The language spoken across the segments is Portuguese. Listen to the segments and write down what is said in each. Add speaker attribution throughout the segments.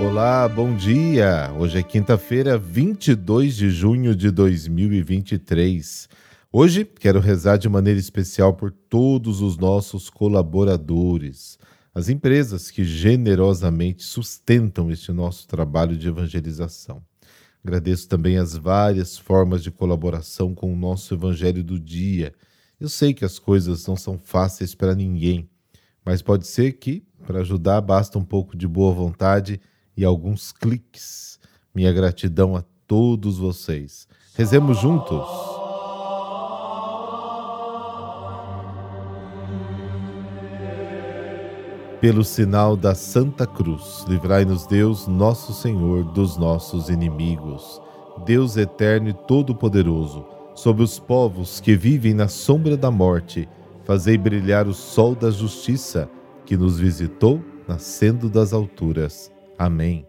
Speaker 1: Olá, bom dia! Hoje é quinta-feira, 22 de junho de 2023. Hoje quero rezar de maneira especial por todos os nossos colaboradores, as empresas que generosamente sustentam este nosso trabalho de evangelização. Agradeço também as várias formas de colaboração com o nosso Evangelho do dia. Eu sei que as coisas não são fáceis para ninguém, mas pode ser que, para ajudar, basta um pouco de boa vontade e alguns cliques. Minha gratidão a todos vocês. Rezemos juntos. Pelo sinal da Santa Cruz, livrai-nos Deus, nosso Senhor, dos nossos inimigos. Deus eterno e todo-poderoso, sobre os povos que vivem na sombra da morte, fazei brilhar o sol da justiça, que nos visitou nascendo das alturas. Amém.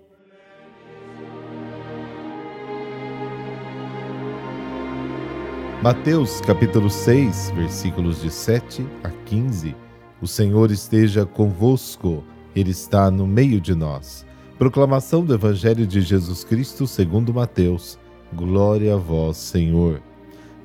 Speaker 1: Mateus capítulo 6, versículos de 7 a 15 o Senhor esteja convosco, Ele está no meio de nós. Proclamação do Evangelho de Jesus Cristo segundo Mateus. Glória a vós, Senhor.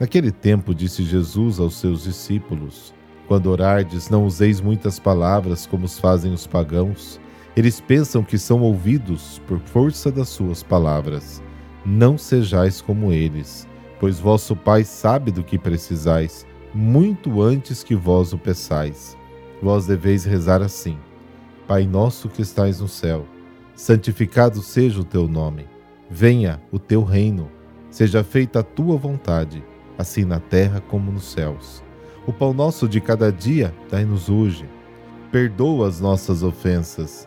Speaker 1: Naquele tempo disse Jesus aos seus discípulos: Quando orardes, não useis muitas palavras como os fazem os pagãos. Eles pensam que são ouvidos por força das suas palavras. Não sejais como eles, pois vosso Pai sabe do que precisais, muito antes que vós o peçais vós deveis rezar assim: Pai nosso que estais no céu, santificado seja o teu nome. Venha o teu reino, seja feita a tua vontade, assim na terra como nos céus. O pão nosso de cada dia dai-nos hoje. Perdoa as nossas ofensas,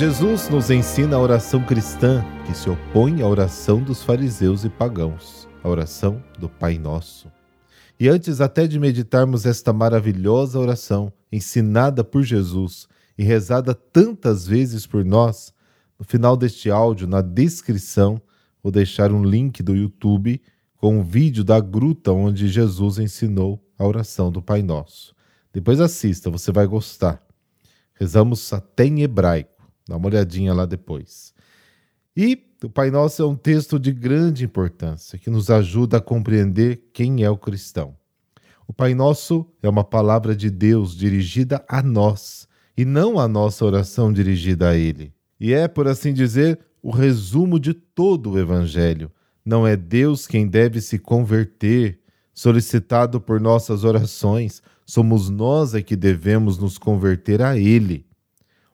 Speaker 1: Jesus nos ensina a oração cristã que se opõe à oração dos fariseus e pagãos, a oração do Pai Nosso. E antes até de meditarmos esta maravilhosa oração, ensinada por Jesus e rezada tantas vezes por nós, no final deste áudio, na descrição, vou deixar um link do YouTube com um vídeo da gruta onde Jesus ensinou a oração do Pai Nosso. Depois assista, você vai gostar. Rezamos até em hebraico. Dá uma olhadinha lá depois. E o Pai Nosso é um texto de grande importância que nos ajuda a compreender quem é o cristão. O Pai Nosso é uma palavra de Deus dirigida a nós e não a nossa oração dirigida a Ele. E é, por assim dizer, o resumo de todo o Evangelho. Não é Deus quem deve se converter, solicitado por nossas orações, somos nós é que devemos nos converter a Ele.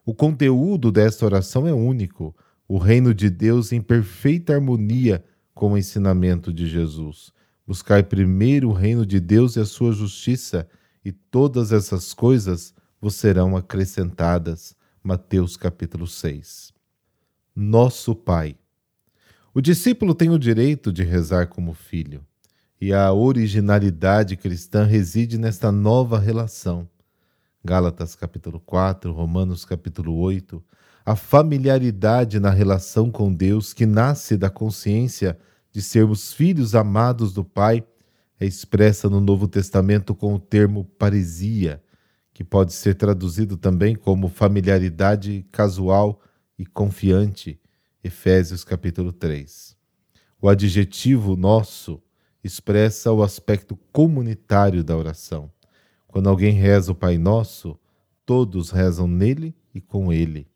Speaker 1: O conteúdo desta oração é único, o reino de Deus em perfeita harmonia com o ensinamento de Jesus. Buscai primeiro o reino de Deus e a sua justiça, e todas essas coisas vos serão acrescentadas. Mateus capítulo 6. Nosso Pai. O discípulo tem o direito de rezar como filho, e a originalidade cristã reside nesta nova relação. Gálatas capítulo 4, Romanos capítulo 8, a familiaridade na relação com Deus que nasce da consciência de sermos filhos amados do Pai é expressa no Novo Testamento com o termo paresia, que pode ser traduzido também como familiaridade casual e confiante. Efésios capítulo 3. O adjetivo nosso expressa o aspecto comunitário da oração. Quando alguém reza o Pai Nosso, todos rezam nele e com ele.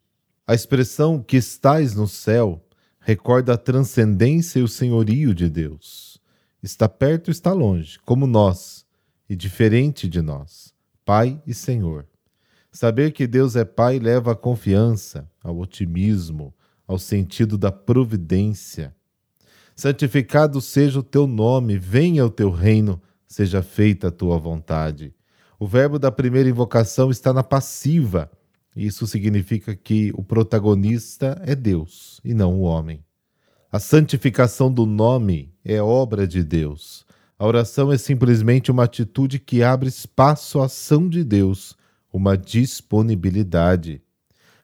Speaker 1: A expressão que estais no céu recorda a transcendência e o senhorio de Deus. Está perto, está longe, como nós, e diferente de nós, Pai e Senhor. Saber que Deus é Pai leva à confiança, ao otimismo, ao sentido da providência. Santificado seja o teu nome, venha o teu reino, seja feita a tua vontade. O verbo da primeira invocação está na passiva. Isso significa que o protagonista é Deus e não o homem. A santificação do nome é obra de Deus. A oração é simplesmente uma atitude que abre espaço à ação de Deus uma disponibilidade.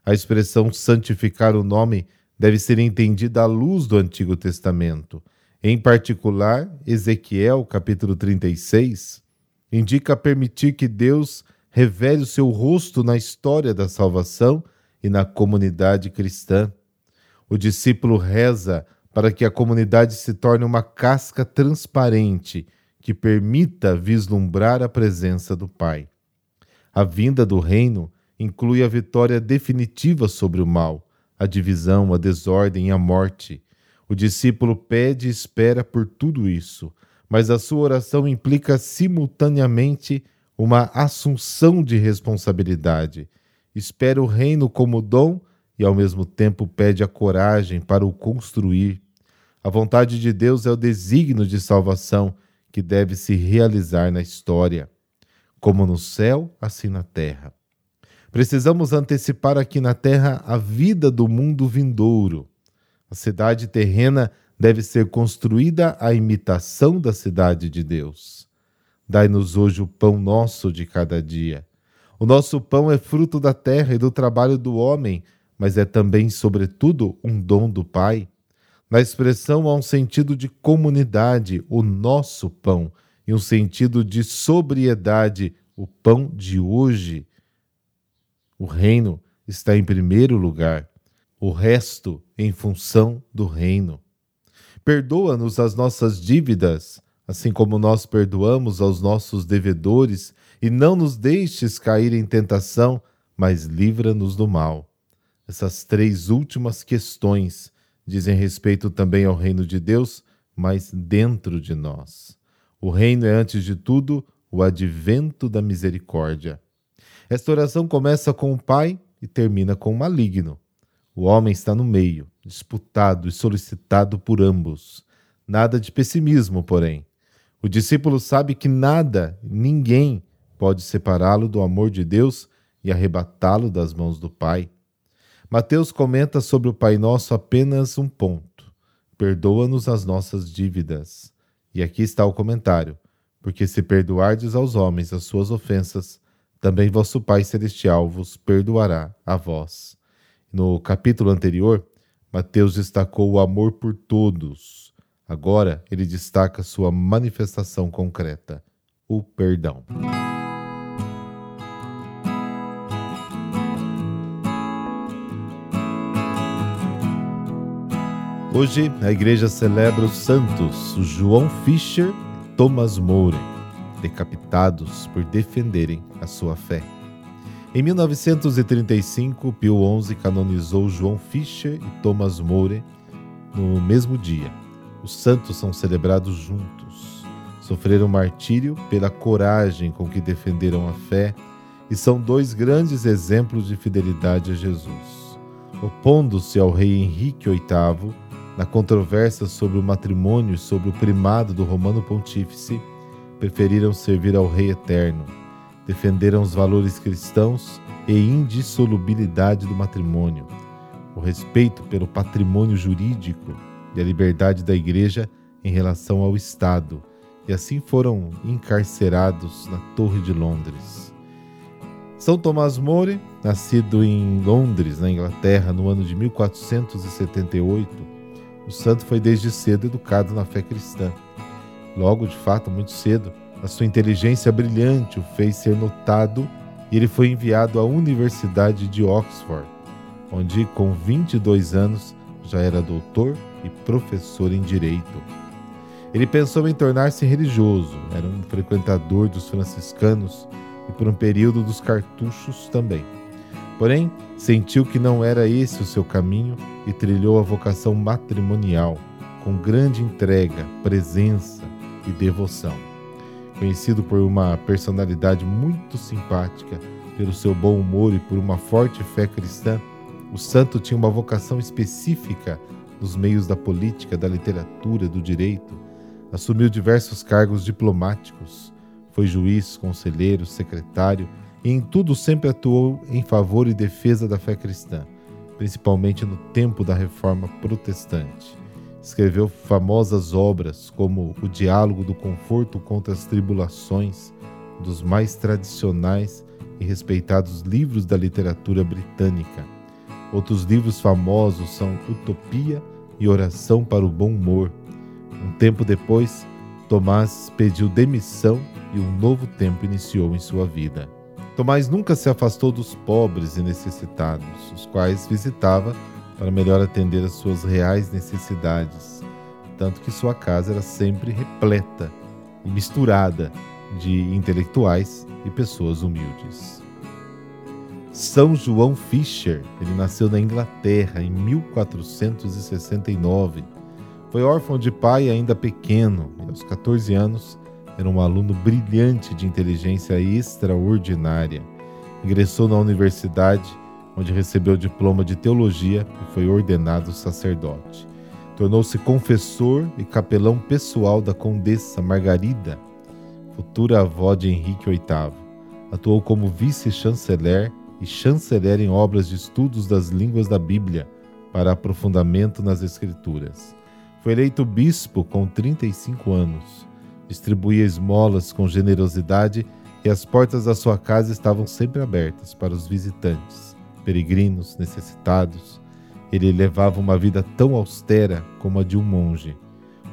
Speaker 1: A expressão santificar o nome deve ser entendida à luz do Antigo Testamento. Em particular, Ezequiel, capítulo 36, indica permitir que Deus revele o seu rosto na história da salvação e na comunidade cristã. O discípulo reza para que a comunidade se torne uma casca transparente que permita vislumbrar a presença do Pai. A vinda do reino inclui a vitória definitiva sobre o mal, a divisão, a desordem e a morte. O discípulo pede e espera por tudo isso, mas a sua oração implica simultaneamente uma assunção de responsabilidade. Espera o reino como dom e, ao mesmo tempo, pede a coragem para o construir. A vontade de Deus é o desígnio de salvação que deve se realizar na história como no céu, assim na terra. Precisamos antecipar aqui na terra a vida do mundo vindouro. A cidade terrena deve ser construída à imitação da cidade de Deus. Dai-nos hoje o pão nosso de cada dia. O nosso pão é fruto da terra e do trabalho do homem, mas é também, sobretudo, um dom do Pai. Na expressão há um sentido de comunidade, o nosso pão, em um sentido de sobriedade, o pão de hoje. O reino está em primeiro lugar, o resto em função do reino. Perdoa-nos as nossas dívidas, assim como nós perdoamos aos nossos devedores, e não nos deixes cair em tentação, mas livra-nos do mal. Essas três últimas questões dizem respeito também ao reino de Deus, mas dentro de nós. O reino é, antes de tudo, o advento da misericórdia. Esta oração começa com o Pai e termina com o maligno. O homem está no meio, disputado e solicitado por ambos. Nada de pessimismo, porém. O discípulo sabe que nada, ninguém, pode separá-lo do amor de Deus e arrebatá-lo das mãos do Pai. Mateus comenta sobre o Pai Nosso apenas um ponto: perdoa-nos as nossas dívidas. E aqui está o comentário: Porque se perdoardes aos homens as suas ofensas, também vosso Pai Celestial vos perdoará a vós. No capítulo anterior, Mateus destacou o amor por todos. Agora ele destaca sua manifestação concreta, o perdão. Hoje a igreja celebra os santos João Fischer e Thomas More, decapitados por defenderem a sua fé. Em 1935, Pio XI canonizou João Fischer e Thomas More no mesmo dia. Os santos são celebrados juntos. Sofreram martírio pela coragem com que defenderam a fé e são dois grandes exemplos de fidelidade a Jesus. Opondo-se ao rei Henrique VIII, na controvérsia sobre o matrimônio e sobre o primado do romano pontífice, preferiram servir ao Rei Eterno, defenderam os valores cristãos e indissolubilidade do matrimônio, o respeito pelo patrimônio jurídico e a liberdade da Igreja em relação ao Estado, e assim foram encarcerados na Torre de Londres. São Tomás More, nascido em Londres, na Inglaterra, no ano de 1478, o santo foi desde cedo educado na fé cristã. Logo, de fato, muito cedo, a sua inteligência brilhante o fez ser notado e ele foi enviado à Universidade de Oxford, onde, com 22 anos, já era doutor e professor em direito. Ele pensou em tornar-se religioso, era um frequentador dos franciscanos e, por um período, dos cartuchos também. Porém, sentiu que não era esse o seu caminho e trilhou a vocação matrimonial, com grande entrega, presença e devoção. Conhecido por uma personalidade muito simpática, pelo seu bom humor e por uma forte fé cristã, o santo tinha uma vocação específica nos meios da política, da literatura, do direito. Assumiu diversos cargos diplomáticos, foi juiz, conselheiro, secretário e em tudo sempre atuou em favor e defesa da fé cristã, principalmente no tempo da Reforma Protestante. Escreveu famosas obras como O Diálogo do Conforto contra as Tribulações, dos mais tradicionais e respeitados livros da literatura britânica. Outros livros famosos são Utopia e Oração para o Bom Humor. Um tempo depois, Tomás pediu demissão e um novo tempo iniciou em sua vida. Tomás nunca se afastou dos pobres e necessitados, os quais visitava para melhor atender às suas reais necessidades, tanto que sua casa era sempre repleta e misturada de intelectuais e pessoas humildes. São João Fisher, ele nasceu na Inglaterra em 1469. Foi órfão de pai ainda pequeno e aos 14 anos era um aluno brilhante de inteligência extraordinária. Ingressou na universidade, onde recebeu o diploma de teologia e foi ordenado sacerdote. Tornou-se confessor e capelão pessoal da condessa Margarida, futura avó de Henrique VIII. Atuou como vice-chanceler e chanceler em obras de estudos das línguas da Bíblia para aprofundamento nas Escrituras. Foi eleito bispo com 35 anos. Distribuía esmolas com generosidade e as portas da sua casa estavam sempre abertas para os visitantes, peregrinos, necessitados. Ele levava uma vida tão austera como a de um monge.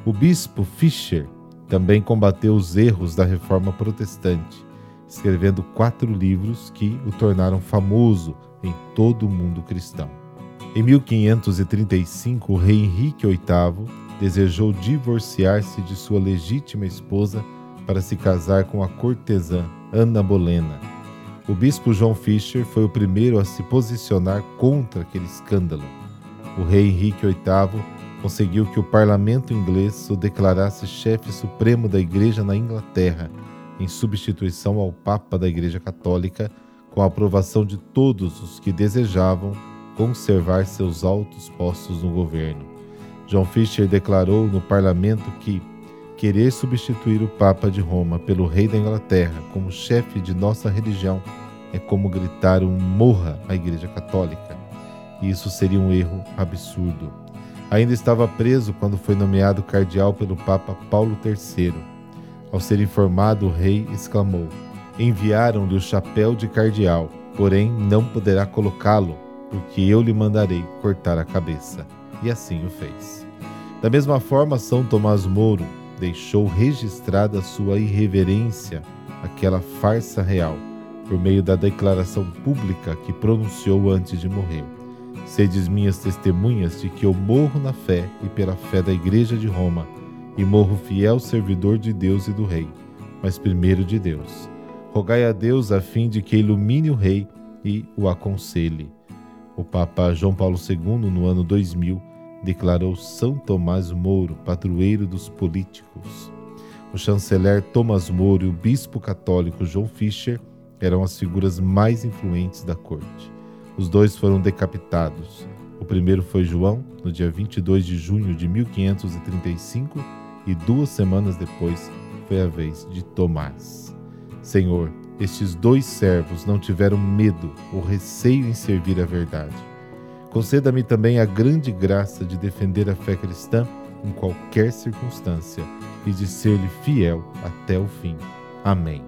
Speaker 1: O bispo Fischer também combateu os erros da reforma protestante, escrevendo quatro livros que o tornaram famoso em todo o mundo cristão. Em 1535, o rei Henrique VIII desejou divorciar-se de sua legítima esposa para se casar com a cortesã Ana Bolena. O bispo João Fischer foi o primeiro a se posicionar contra aquele escândalo. O rei Henrique VIII conseguiu que o parlamento inglês o declarasse chefe supremo da Igreja na Inglaterra, em substituição ao Papa da Igreja Católica, com a aprovação de todos os que desejavam conservar seus altos postos no governo. John Fisher declarou no parlamento que querer substituir o Papa de Roma pelo rei da Inglaterra como chefe de nossa religião é como gritar um morra à Igreja Católica. E isso seria um erro absurdo. Ainda estava preso quando foi nomeado cardeal pelo Papa Paulo III. Ao ser informado, o rei exclamou: Enviaram-lhe o chapéu de cardeal, porém não poderá colocá-lo, porque eu lhe mandarei cortar a cabeça. E assim o fez. Da mesma forma, São Tomás Moro deixou registrada sua irreverência, aquela farsa real, por meio da declaração pública que pronunciou antes de morrer. Sedes minhas testemunhas de que eu morro na fé e pela fé da Igreja de Roma, e morro fiel servidor de Deus e do Rei, mas primeiro de Deus. Rogai a Deus a fim de que ilumine o Rei e o aconselhe. O Papa João Paulo II, no ano 2000, declarou São Tomás Moro padroeiro dos políticos. O chanceler Tomás Moro e o bispo católico João Fischer eram as figuras mais influentes da corte. Os dois foram decapitados. O primeiro foi João, no dia 22 de junho de 1535, e duas semanas depois foi a vez de Tomás. Senhor, estes dois servos não tiveram medo ou receio em servir a verdade. Conceda-me também a grande graça de defender a fé cristã em qualquer circunstância e de ser-lhe fiel até o fim. Amém.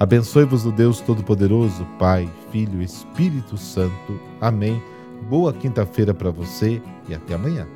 Speaker 1: Abençoe-vos o Deus Todo-Poderoso, Pai, Filho e Espírito Santo. Amém. Boa quinta-feira para você e até amanhã.